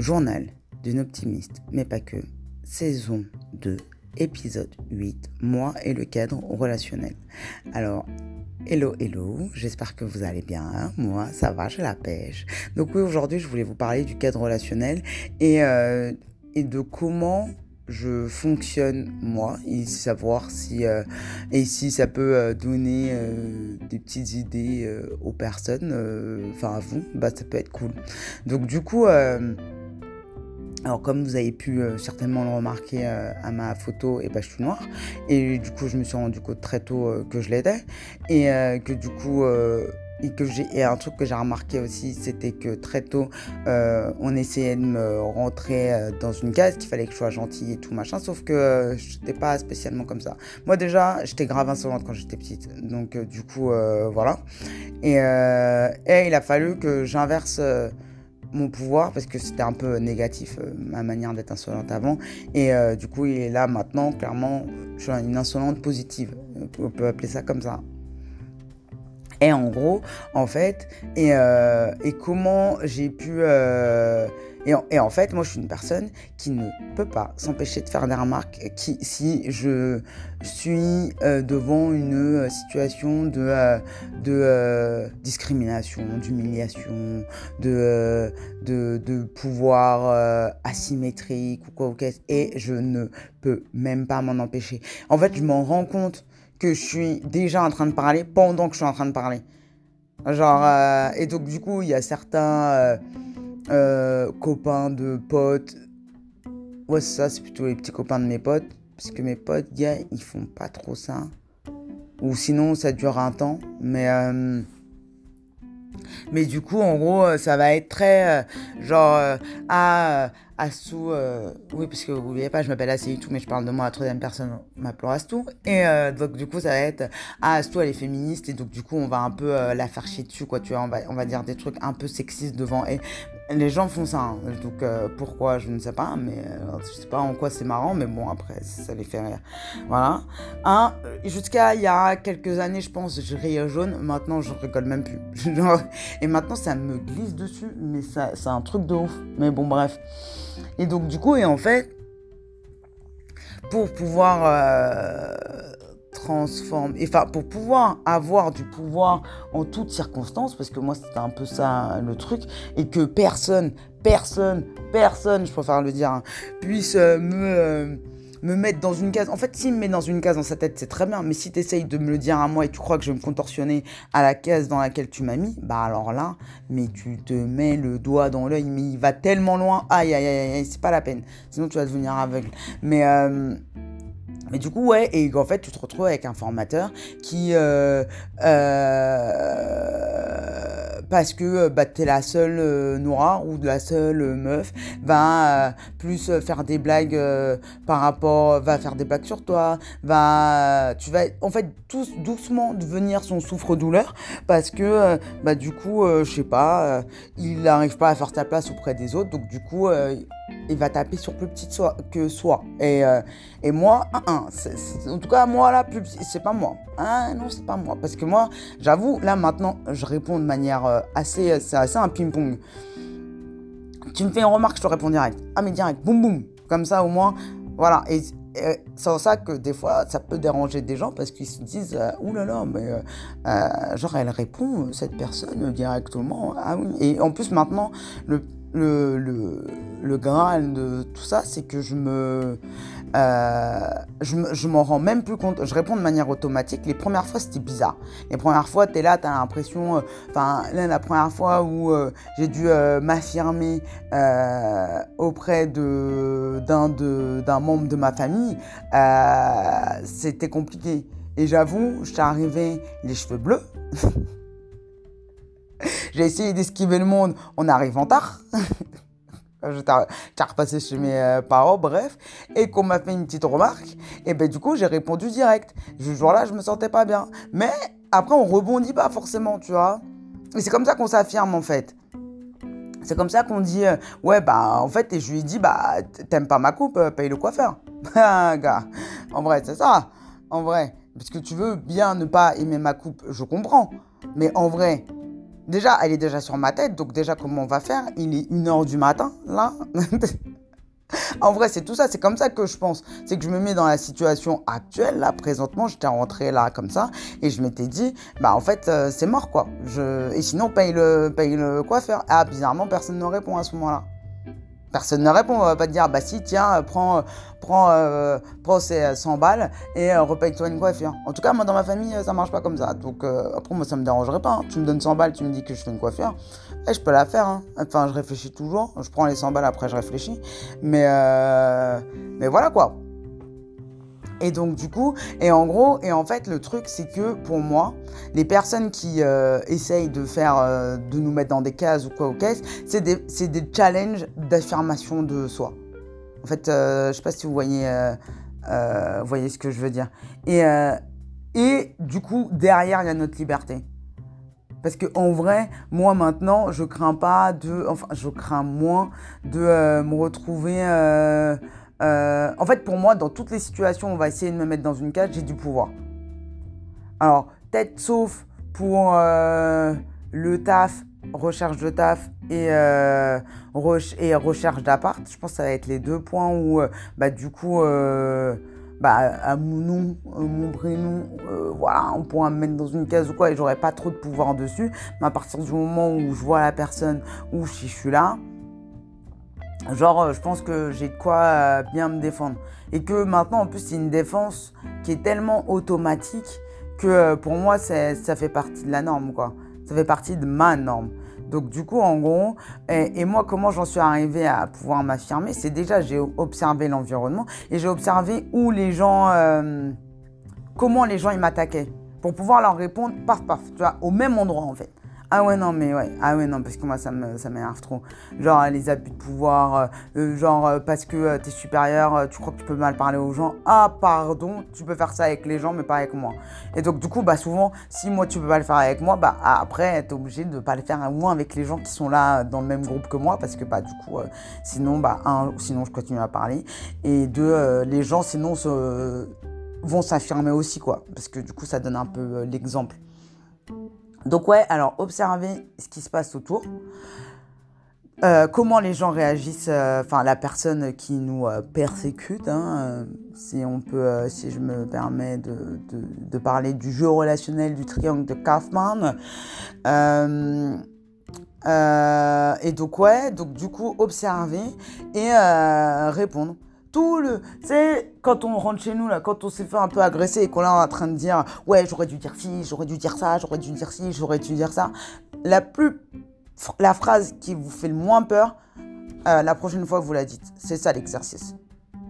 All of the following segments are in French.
Journal d'une optimiste, mais pas que. Saison 2, épisode 8, moi et le cadre relationnel. Alors, hello, hello, j'espère que vous allez bien. Moi, ça va, j'ai la pêche. Donc oui, aujourd'hui, je voulais vous parler du cadre relationnel et, euh, et de comment je fonctionne moi et savoir si euh, et si ça peut euh, donner des petites idées aux personnes enfin à vous bah ça peut être cool donc du coup alors comme vous avez pu certainement le remarquer à ma photo et bah je suis noire et du coup je me suis rendu compte très tôt que je l'étais. Et que du coup et que j'ai et un truc que j'ai remarqué aussi c'était que très tôt euh, on essayait de me rentrer euh, dans une case qu'il fallait que je sois gentille et tout machin. Sauf que euh, j'étais pas spécialement comme ça. Moi déjà j'étais grave insolente quand j'étais petite. Donc du coup voilà. Et, il a fallu que j'inverse mon pouvoir parce que c'était un peu négatif ma manière d'être insolente avant. Et du coup il est là maintenant clairement je suis une insolente positive. On peut appeler ça comme ça. Et en gros, en fait, et, euh, et comment j'ai pu... Euh, et, en, fait, moi, je suis une personne qui ne peut pas s'empêcher de faire des remarques qui, si je suis euh, devant une situation de, de discrimination, d'humiliation, de, pouvoir asymétrique ou quoi ou qu'est-ce, et je ne peux même pas m'en empêcher. En fait, je m'en rends compte que je suis déjà en train de parler pendant que je suis en train de parler. Genre, euh, et donc du coup, il y a certains euh, euh, copains de potes. Ouais, ça, c'est plutôt les petits copains de mes potes. Parce que mes potes, gars, ils font pas trop ça. Ou sinon, ça dure un temps. Mais. mais du coup, en gros, ça va être très. genre. ah Astou, euh, oui, parce que vous n'oubliez pas, je m'appelle Astou, mais je parle de moi à troisième personne, m'appelant Astou. Et euh, donc, du coup, ça va être, ah, Astou, elle est féministe, et donc, du coup, on va un peu euh, la faire chier dessus, quoi, tu vois, on va, on va dire des trucs un peu sexistes devant. Et les gens font ça, hein. donc pourquoi, je ne sais pas, mais je sais pas en quoi c'est marrant, mais bon, après, ça les fait rire. Voilà. Hein, Jusqu'à il y a quelques années, je pense, je riais jaune, maintenant, je rigole même plus. et maintenant, ça me glisse dessus, mais ça, c'est un truc de ouf. Mais bon, bref. Et donc, du coup, et en fait, pour pouvoir euh, transformer, enfin, pour pouvoir avoir du pouvoir en toutes circonstances, parce que moi, c'était un peu ça le truc, et que personne, personne, personne, je préfère le dire, hein, puisse euh, me. Euh, me mettre dans une case. En fait, s'il me met dans une case dans sa tête, c'est très bien. Mais si tu essayes de me le dire à moi et tu crois que je vais me contorsionner à la case dans laquelle tu m'as mis, bah alors là, mais tu te mets le doigt dans l'œil, mais il va tellement loin. Aïe, aïe, aïe, aïe, c'est pas la peine. Sinon, tu vas devenir aveugle. Mais. Euh, mais du coup, ouais, et en fait, tu te retrouves avec un formateur qui, euh, euh, parce que euh, bah, t'es la seule euh, noire ou la seule euh, meuf, va plus faire des blagues par rapport, va faire des blagues sur toi, va, tu vas, en fait, tout doucement devenir son souffre-douleur parce que, bah, du coup, je sais pas, il n'arrive pas à faire ta place auprès des autres, donc du coup, il va taper sur plus petit que soi. Et, euh, et moi, en tout cas, moi, là, plus c'est pas moi. Ah non, c'est pas moi. Parce que moi, j'avoue, là, maintenant, je réponds de manière euh, assez. C'est assez un ping-pong. Tu me fais une remarque, je te réponds direct. Ah, mais direct, boum, boum. Comme ça, au moins, voilà. Et, c'est en ça que des fois, ça peut déranger des gens parce qu'ils se disent euh, Ouh là là, mais genre, elle répond, cette personne, directement. Ah oui. Et en plus, maintenant, le le, le, le, graal de tout ça, c'est que je me, euh, je, je m'en rends même plus compte. Je réponds de manière automatique. Les premières fois, c'était bizarre. Les premières fois, tu es là, tu as l'impression. Euh, enfin, la première fois où euh, j'ai dû m'affirmer auprès d'un membre de ma famille, c'était compliqué. Et j'avoue, j'étais arrivé les cheveux bleus. J'ai essayé d'esquiver le monde en arrivant tard. J'étais repassé chez mes euh, parents, bref, et qu'on m'a fait une petite remarque, et ben du coup j'ai répondu direct. Ce jour-là, je me sentais pas bien. Mais après, on rebondit pas forcément, tu vois. Et c'est comme ça qu'on s'affirme en fait. C'est comme ça qu'on dit, euh, ouais, bah en fait, et je lui ai dit, bah t'aimes pas ma coupe, euh, paye le coiffeur. Gars, en vrai, c'est ça. En vrai, parce que tu veux bien ne pas aimer ma coupe, je comprends. Mais en vrai, déjà, elle est déjà sur ma tête, donc déjà, comment on va faire? Il est 1h du matin, là En vrai, c'est tout ça, c'est comme ça que je pense. C'est que je me mets dans la situation actuelle, là, présentement, j'étais rentré là, comme ça, et je m'étais dit, bah en fait, euh, c'est mort, quoi. Et sinon, paye le, paye le coiffeur. Ah, bizarrement, personne ne répond à ce moment-là. Personne ne répond, on va pas te dire, bah si, tiens, prends, prends, euh, prends ces 100 balles et euh, repaye-toi une coiffure. En tout cas, moi, dans ma famille, ça marche pas comme ça. Donc, euh, après, moi, ça me dérangerait pas. Hein. Tu me donnes 100 balles, tu me dis que je fais une coiffure. Et eh, je peux la faire. Hein. Enfin, je réfléchis toujours. Je prends les 100 balles, après, je réfléchis. Mais, mais voilà quoi. Et donc du coup, et en gros, et en fait, le truc, c'est que pour moi, les personnes qui euh, essayent de faire, euh, de nous mettre dans des cases ou quoi aux caisses, c'est des, des, challenges d'affirmation de soi. En fait, euh, je sais pas si vous voyez, voyez ce que je veux dire. Et, et du coup, derrière, il y a notre liberté. Parce que en vrai, moi maintenant, je crains pas de, enfin, je crains moins de me retrouver euh, en fait, pour moi, dans toutes les situations, on va essayer de me mettre dans une cage, j'ai du pouvoir. Alors, peut-être sauf pour euh, le taf, recherche de taf et, euh, et recherche d'appart. Je pense que ça va être les deux points où, bah, du coup, bah, à mon nom, mon prénom, voilà, on pourra me mettre dans une case ou quoi et j'aurai pas trop de pouvoir dessus. Mais à partir du moment où je vois la personne ou si je suis là, Genre, euh, je pense que j'ai de quoi euh, bien me défendre. Et que maintenant, en plus, c'est une défense qui est tellement automatique que euh, pour moi, ça fait partie de la norme, quoi. Ça fait partie de ma norme. Donc, du coup, en gros, et, moi, comment j'en suis arrivé à pouvoir m'affirmer C'est déjà, j'ai observé l'environnement et j'ai observé où les gens. comment les gens ils m'attaquaient. Pour pouvoir leur répondre, paf, paf, tu vois, au même endroit, en fait. Ah ouais, non, mais ouais. Ah ouais, non, parce que moi, ça m'énerve trop. Genre, les abus de pouvoir, euh, euh, genre, euh, parce que t'es supérieur, tu crois que tu peux mal parler aux gens. Ah, pardon, tu peux faire ça avec les gens, mais pas avec moi. Et donc, du coup, bah, souvent, si moi, tu peux pas le faire avec moi, bah, après, t'es obligé de pas le faire au moins avec les gens qui sont là dans le même groupe que moi, parce que, bah, du coup, sinon, bah, un, sinon, je continue à parler. Et deux, les gens, sinon, vont s'affirmer aussi, quoi. Parce que, du coup, ça donne un peu l'exemple. Donc ouais, alors observez ce qui se passe autour. Euh, comment les gens réagissent, euh, enfin la personne qui nous euh, persécute, hein, si on peut, si je me permets de, de, parler du jeu relationnel du triangle de Kaufman. et donc ouais, donc du coup observer et répondre tout le. C'est quand on rentre chez nous, là, quand on s'est fait un peu agresser et qu'on est en train de dire Ouais, j'aurais dû dire ci, j'aurais dû dire ça, j'aurais dû dire ci, j'aurais dû dire ça. La plus. La phrase qui vous fait le moins peur, euh, la prochaine fois vous la dites. C'est ça l'exercice.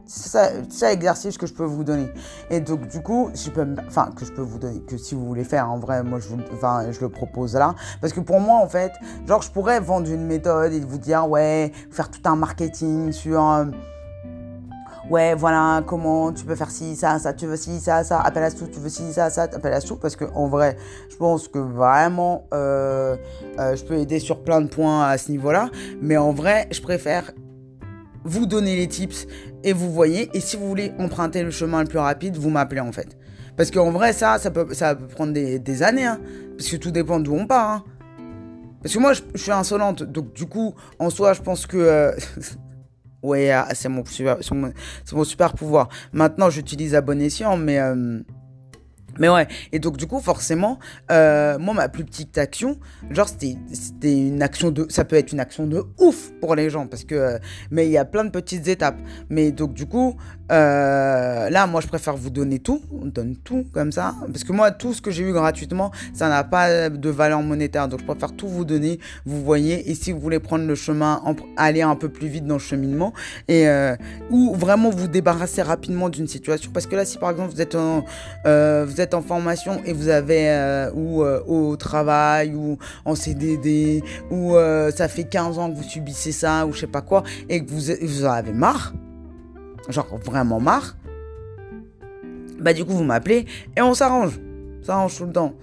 C'est ça, l'exercice que je peux vous donner. Et donc, du coup, je peux, enfin, que je peux vous donner, que si vous voulez faire, en vrai, moi, je, vous, je le propose là. Parce que pour moi, en fait, genre, je pourrais vendre une méthode et vous dire, ouais, faire tout un marketing sur. Euh, ouais, voilà, comment tu peux faire ci, ça, ça, tu veux ci, ça, ça, appelle à tout, tu veux ci, ça, ça, appelle à tout, parce que en vrai, je pense que vraiment, euh, euh, je peux aider sur plein de points à ce niveau-là, mais en vrai, je préfère vous donner les tips et vous voyez, et si vous voulez emprunter le chemin le plus rapide, vous m'appelez en fait. Parce qu'en vrai, ça, ça peut, prendre des, années, hein, parce que tout dépend d'où on part. Hein. Parce que moi, je, suis insolente, donc du coup, en soi, je pense que... Euh, Ouais, ah, c'est mon, super, mon, super pouvoir. Maintenant, j'utilise à bon escient, mais euh, mais ouais, et donc du coup, forcément, euh, moi, ma plus petite action, genre, c'était une action de... Ça peut être une action de ouf pour les gens, parce que... Euh, mais il y a plein de petites étapes. Mais donc du coup, euh, là, moi, je préfère vous donner tout. On donne tout comme ça. Parce que moi, tout ce que j'ai eu gratuitement, ça n'a pas de valeur monétaire. Donc je préfère tout vous donner, vous voyez. Et si vous voulez prendre le chemin, aller un peu plus vite dans le cheminement, et, ou vraiment vous débarrasser rapidement d'une situation. Parce que là, si par exemple, vous êtes en... vous êtes en formation et vous avez euh, ou euh, au travail ou en CDD ou euh, ça fait 15 ans que vous subissez ça ou je sais pas quoi et que vous, vous en avez marre, genre vraiment marre, bah du coup vous m'appelez et on s'arrange. Ça arrange tout le temps.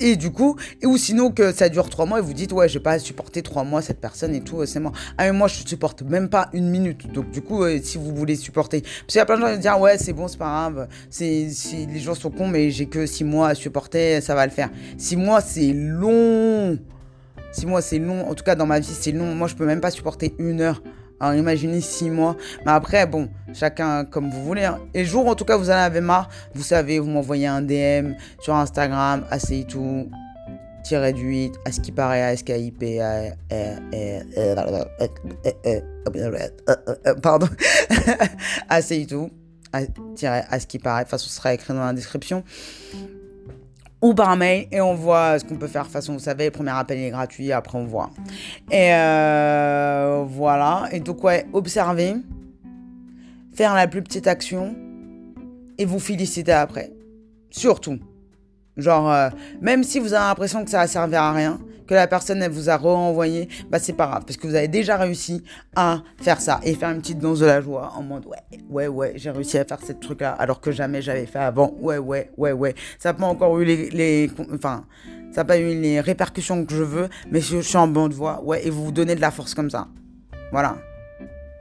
Et du coup, ou sinon que ça dure trois mois et vous dites, ouais, j'ai pas supporté trois mois cette personne et tout, c'est moi. Ah, mais moi, je supporte même pas une minute. Donc, du coup, si vous voulez supporter. Parce qu'il y a plein de gens qui disent, ouais, c'est bon, c'est pas grave. C'est, les gens sont cons, mais j'ai que six mois à supporter, ça va le faire. Six mois, c'est long. Six mois, c'est long. En tout cas, dans ma vie, c'est long. Moi, je peux même pas supporter une heure. Alors imaginez six mois. Mais après, bon, chacun comme vous voulez. Hein. Et jour, en tout cas, vous en avez marre, vous savez, vous m'envoyez un DM sur Instagram, assez tout, tiré du 8, à ce qui paraît, à ce pardon, assez tout, tiré à ce qui paraît. De ce sera écrit dans la description ou par mail et on voit ce qu'on peut faire. De toute façon, vous savez, le premier appel est gratuit, après on voit. Et euh, voilà. Et donc, ouais, observer, faire la plus petite action et vous féliciter après. Surtout. Genre, euh, même si vous avez l'impression que ça va servir à rien, que la personne elle vous a renvoyé, bah c'est pas grave. Parce que vous avez déjà réussi à faire ça et faire une petite danse de la joie en mode ouais ouais ouais j'ai réussi à faire ce truc là alors que jamais j'avais fait avant. Ouais ouais ouais ouais. Ça n'a pas encore eu les, les enfin ça pas eu les répercussions que je veux mais je, suis en bonne voie. Ouais et vous vous donnez de la force comme ça. Voilà.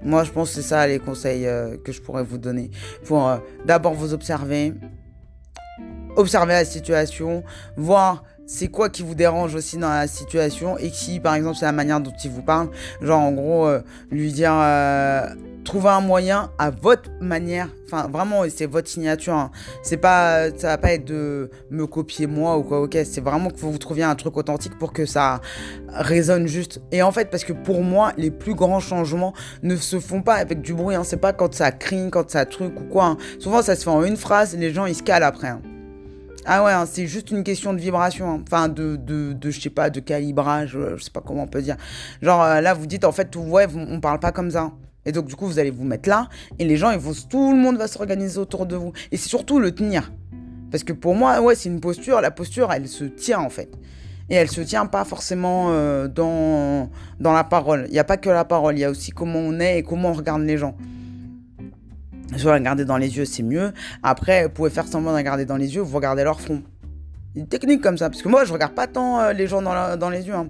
Moi je pense que c'est ça les conseils euh, que je pourrais vous donner. Pour euh, d'abord vous observer observer la situation voir c'est quoi qui vous dérange aussi dans la situation et si par exemple c'est la manière dont il vous parle? Genre en gros euh, lui dire euh, trouver un moyen à votre manière enfin vraiment c'est votre signature hein. c'est pas ça va pas être de me copier moi ou quoi ok c'est vraiment que vous trouviez un truc authentique pour que ça résonne juste et en fait parce que pour moi les plus grands changements ne se font pas avec du bruit hein. c'est pas quand ça crie quand ça truc ou quoi hein. souvent ça se fait en une phrase les gens ils se calent après. Ah ouais, hein, c'est juste une question de vibration, hein. enfin de, de, de, je sais pas, de calibrage, euh, je sais pas comment on peut dire. Genre euh, là, vous dites en fait, ouais, on parle pas comme ça. Et donc du coup, vous allez vous mettre là, et les gens, ils vont, tout le monde va s'organiser autour de vous. Et c'est surtout le tenir. Parce que pour moi, ouais, c'est une posture, la posture, elle se tient en fait. Et elle se tient pas forcément euh, dans, dans la parole. Il n'y a pas que la parole, il y a aussi comment on est et comment on regarde les gens. Soit regarder dans les yeux, c'est mieux. Après, vous pouvez faire semblant de regarder dans les yeux, vous regardez leur front. Une technique comme ça, parce que moi, je regarde pas tant euh, les gens dans, les yeux. Hein.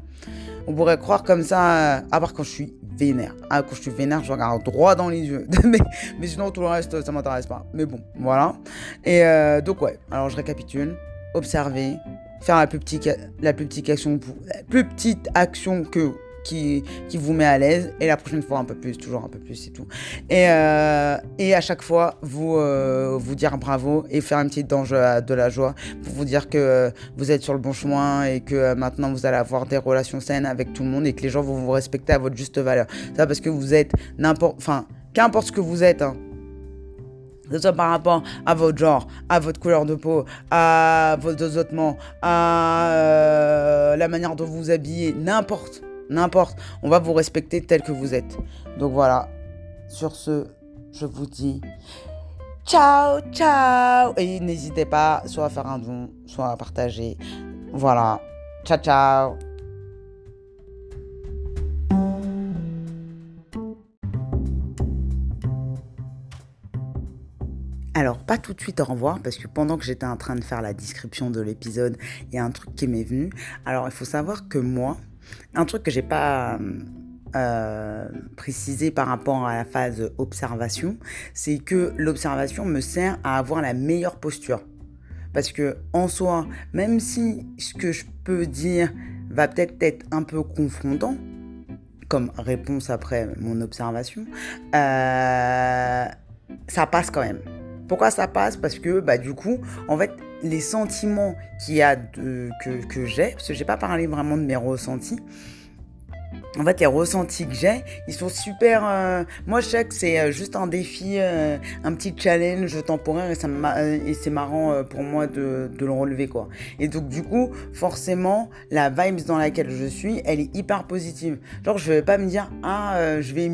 On pourrait croire comme ça, euh, à part quand je suis vénère. Ah, quand je suis vénère, je regarde droit dans les yeux. mais, mais, sinon, tout le reste, ça m'intéresse pas. Mais bon, voilà. Et euh, donc, ouais. Alors, je récapitule. Observer. Faire la plus petite, la plus petite action, la plus petite action que qui, vous met à l'aise. Et la prochaine fois, un peu plus, toujours un peu plus, c'est tout. Et, euh, et à chaque fois, vous, euh, vous dire bravo et faire une petite danse de la joie pour vous dire que vous êtes sur le bon chemin et que maintenant vous allez avoir des relations saines avec tout le monde et que les gens vont vous respecter à votre juste valeur. Ça parce que vous êtes n'importe. Enfin, qu'importe ce que vous êtes, hein, que ce soit par rapport à votre genre, à votre couleur de peau, à votre dosotement, à euh, la manière dont vous vous habillez, n'importe n'importe. On va vous respecter tel que vous êtes. Donc voilà. Sur ce, je vous dis ciao, ciao. Et n'hésitez pas soit à faire un don, soit à partager. Voilà. Ciao, ciao. Alors, pas tout de suite au revoir, parce que pendant que j'étais en train de faire la description de l'épisode, il y a un truc qui m'est venu. Alors, il faut savoir que moi, un truc que j'ai pas euh, précisé par rapport à la phase observation, c'est que l'observation me sert à avoir la meilleure posture. Parce que en soi, même si ce que je peux dire va peut-être être un peu confrontant, comme réponse après mon observation, euh, ça passe quand même. Pourquoi ça passe? Parce que bah, du coup, en fait, les sentiments qu'il y a que, que j'ai, parce que j'ai pas parlé vraiment de mes ressentis, en fait, les ressentis que j'ai, ils sont super. Euh, moi, je sais que c'est euh, juste un défi, euh, un petit challenge temporaire et, ça et c'est marrant pour moi de, de, le relever, quoi. Et donc, du coup, forcément, la vibe dans laquelle je suis, elle est hyper positive. Genre, je vais pas me dire, ah, je vais.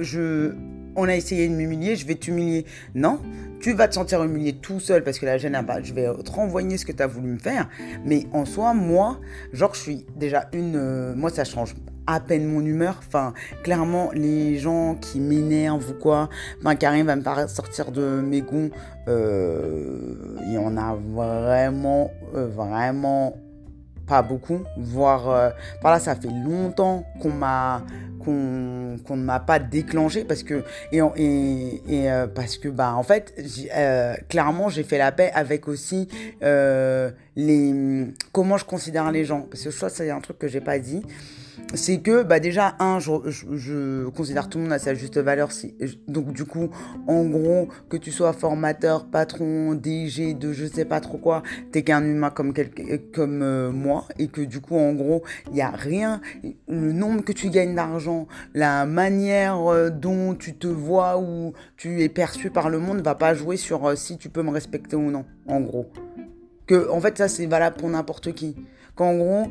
je, on a essayé de m'humilier, je vais t'humilier. Non, tu vas te sentir humilié tout seul parce que la gêne, je vais te renvoyer ce que tu as voulu me faire. Mais en soi, moi, genre, je suis déjà une. Euh, moi, ça change à peine mon humeur. Enfin, clairement, les gens qui m'énervent ou quoi, enfin, qui arrivent à me faire sortir de mes gonds, euh, il y en a vraiment, euh, vraiment pas beaucoup, voire par là ça fait longtemps qu'on m'a qu'on qu'on ne m'a pas déclenché parce que et, et, et euh, parce que bah en fait euh, clairement j'ai fait la paix avec aussi euh, les comment je considère les gens. Parce que je crois que c'est un truc que j'ai pas dit c'est que bah déjà un je, je, considère tout le monde à sa juste valeur donc du coup en gros que tu sois formateur patron DG de je sais pas trop quoi t'es qu'un humain comme comme euh, moi et que du coup en gros il y a rien le nombre que tu gagnes d'argent la manière euh, dont tu te vois ou tu es perçu par le monde va pas jouer sur euh, si tu peux me respecter ou non en gros. Que en fait ça c'est valable pour n'importe qui. Qu'en gros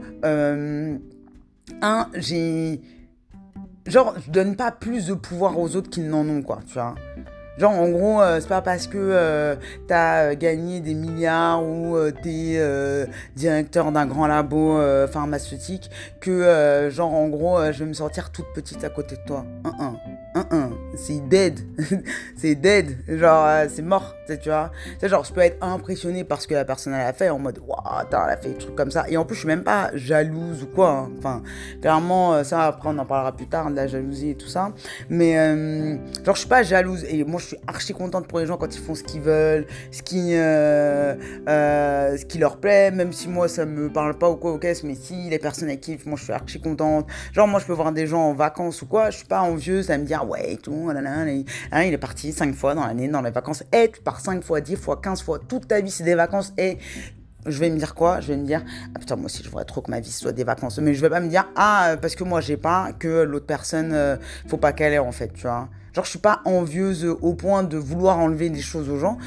un, j'ai. Genre, je donne pas plus de pouvoir aux autres qu'ils n'en ont, quoi, tu vois. Genre, en gros, euh, c'est pas parce que euh, t'as euh, gagné des milliards ou t'es directeur d'un grand labo pharmaceutique que, genre, en gros, je vais me sentir toute petite à côté de toi. Un, un c'est dead. c'est dead. Genre, c'est mort, tu vois. C'est genre, je peux être impressionné parce que la personne elle a fait en mode, waouh, elle a fait des trucs comme ça. Et en plus, je suis même pas jalouse ou quoi. Hein. Enfin, clairement, euh, ça, après, on en parlera plus tard, de la jalousie et tout ça. Mais, euh, genre, je suis pas jalouse. Et moi, je suis archi contente pour les gens quand ils font ce qu'ils veulent, ce qui, ce qui leur plaît, même si moi, ça me parle pas ou quoi, ok, mais si les personnes elles kiffent, moi, je suis archi contente. Genre, moi, je peux voir des gens en vacances ou quoi, je suis pas envieuse à me dire, ouais, et tout, hein, il est parti cinq fois dans l'année, dans les vacances. Et tu pars 5 fois, 10 fois, 15 fois, toute ta vie, c'est des vacances. Et je vais me dire quoi? Je vais me dire, ah putain, moi aussi, je voudrais trop que ma vie soit des vacances. Mais je vais pas me dire, ah, parce que moi, j'ai pas, que l'autre personne, euh, faut pas qu'elle ait, en fait, tu vois. Genre, je suis pas envieuse au point de vouloir enlever des choses aux gens.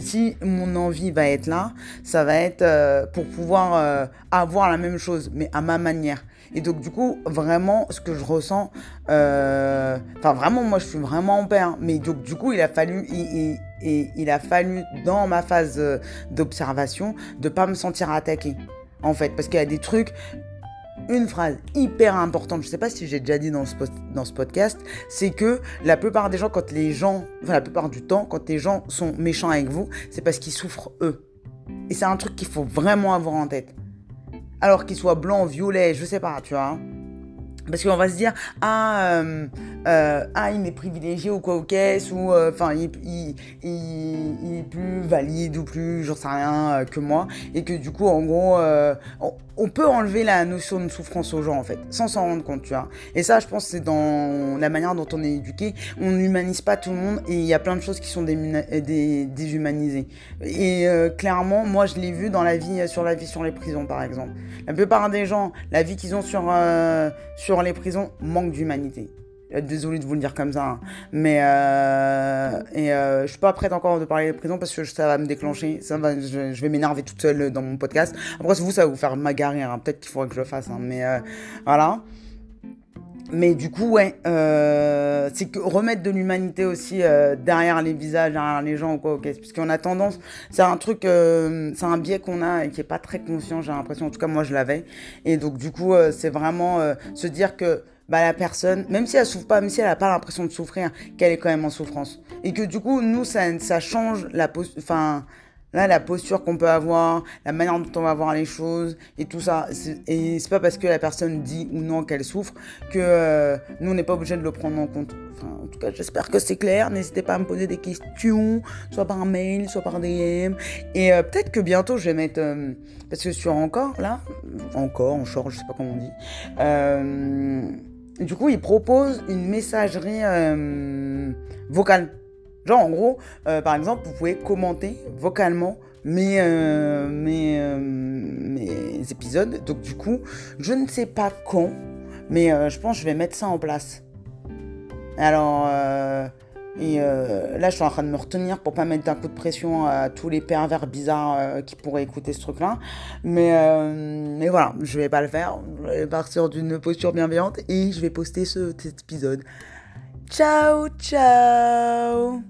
Si mon envie va être là, ça va être euh, pour pouvoir euh, avoir la même chose, mais à ma manière. Et donc, du coup, vraiment, ce que je ressens, euh, enfin, vraiment, moi, je suis vraiment en paix. Hein. Mais donc, du coup, il a fallu, a fallu, dans ma phase d'observation, de pas me sentir attaqué. En fait, parce qu'il y a des trucs, une phrase hyper importante, je sais pas si j'ai déjà dit dans ce, dans ce podcast, c'est que la plupart des gens, quand les gens, enfin la plupart du temps, quand les gens sont méchants avec vous, c'est parce qu'ils souffrent eux. Et c'est un truc qu'il faut vraiment avoir en tête. Alors qu'ils soient blancs, violets, je sais pas, tu vois. Parce qu'on va se dire, ah, euh, euh, ah, il est privilégié ou quoi au caisse, ou euh, enfin, il, il, il, est plus valide ou plus, j'en sais rien, que moi. Et que du coup, en gros, on, peut enlever la notion de souffrance aux gens, en fait, sans s'en rendre compte, tu vois. Et ça, je pense, c'est dans la manière dont on est éduqué. On n'humanise pas tout le monde et il y a plein de choses qui sont déshumanisées. Et clairement, moi, je l'ai vu dans la vie, sur la vie sur les prisons, par exemple. La plupart des gens, la vie qu'ils ont sur, sur les prisons manque d'humanité. Euh, désolé de vous le dire comme ça, hein. mais euh, et euh, je suis pas prête encore de parler des prisons parce que ça va me déclencher, ça va, je, vais m'énerver toute seule dans mon podcast. Après vous, ça va vous faire m'agarer, hein. peut-être qu'il faudrait que je le fasse, hein. mais voilà. Mais du coup, ouais, c'est que remettre de l'humanité aussi derrière les visages, derrière les gens ou quoi, ok, parce qu'on a tendance, c'est un truc, c'est un biais qu'on a et qui est pas très conscient, j'ai l'impression, en tout cas moi je l'avais, et donc du coup, c'est vraiment se dire que bah, la personne, même si elle souffre pas, même si elle a pas l'impression de souffrir, qu'elle est quand même en souffrance. Et que du coup, nous, ça, ça change la enfin, là, la posture qu'on peut avoir, la manière dont on va voir les choses et tout ça. Et c'est pas parce que la personne dit ou non qu'elle souffre que euh, nous, on n'est pas obligé de le prendre en compte. Enfin, en tout cas, j'espère que c'est clair. N'hésitez pas à me poser des questions, soit par mail, soit par DM. Et euh, peut-être que bientôt, je vais mettre, euh, parce que sur encore, là, encore, en short, je sais pas comment on dit, du coup, il propose une messagerie euh, vocale. Genre, en gros, euh, par exemple, vous pouvez commenter vocalement mes, euh, mes, mes, épisodes. Donc, du coup, je ne sais pas quand, mais je pense que je vais mettre ça en place. Alors, et euh, là, je suis en train de me retenir pour pas mettre un coup de pression à tous les pervers bizarres euh, qui pourraient écouter ce truc-là. Mais, euh, mais voilà, je vais pas le faire. Je vais partir d'une posture bienveillante et je vais poster ce, cet épisode. Ciao, ciao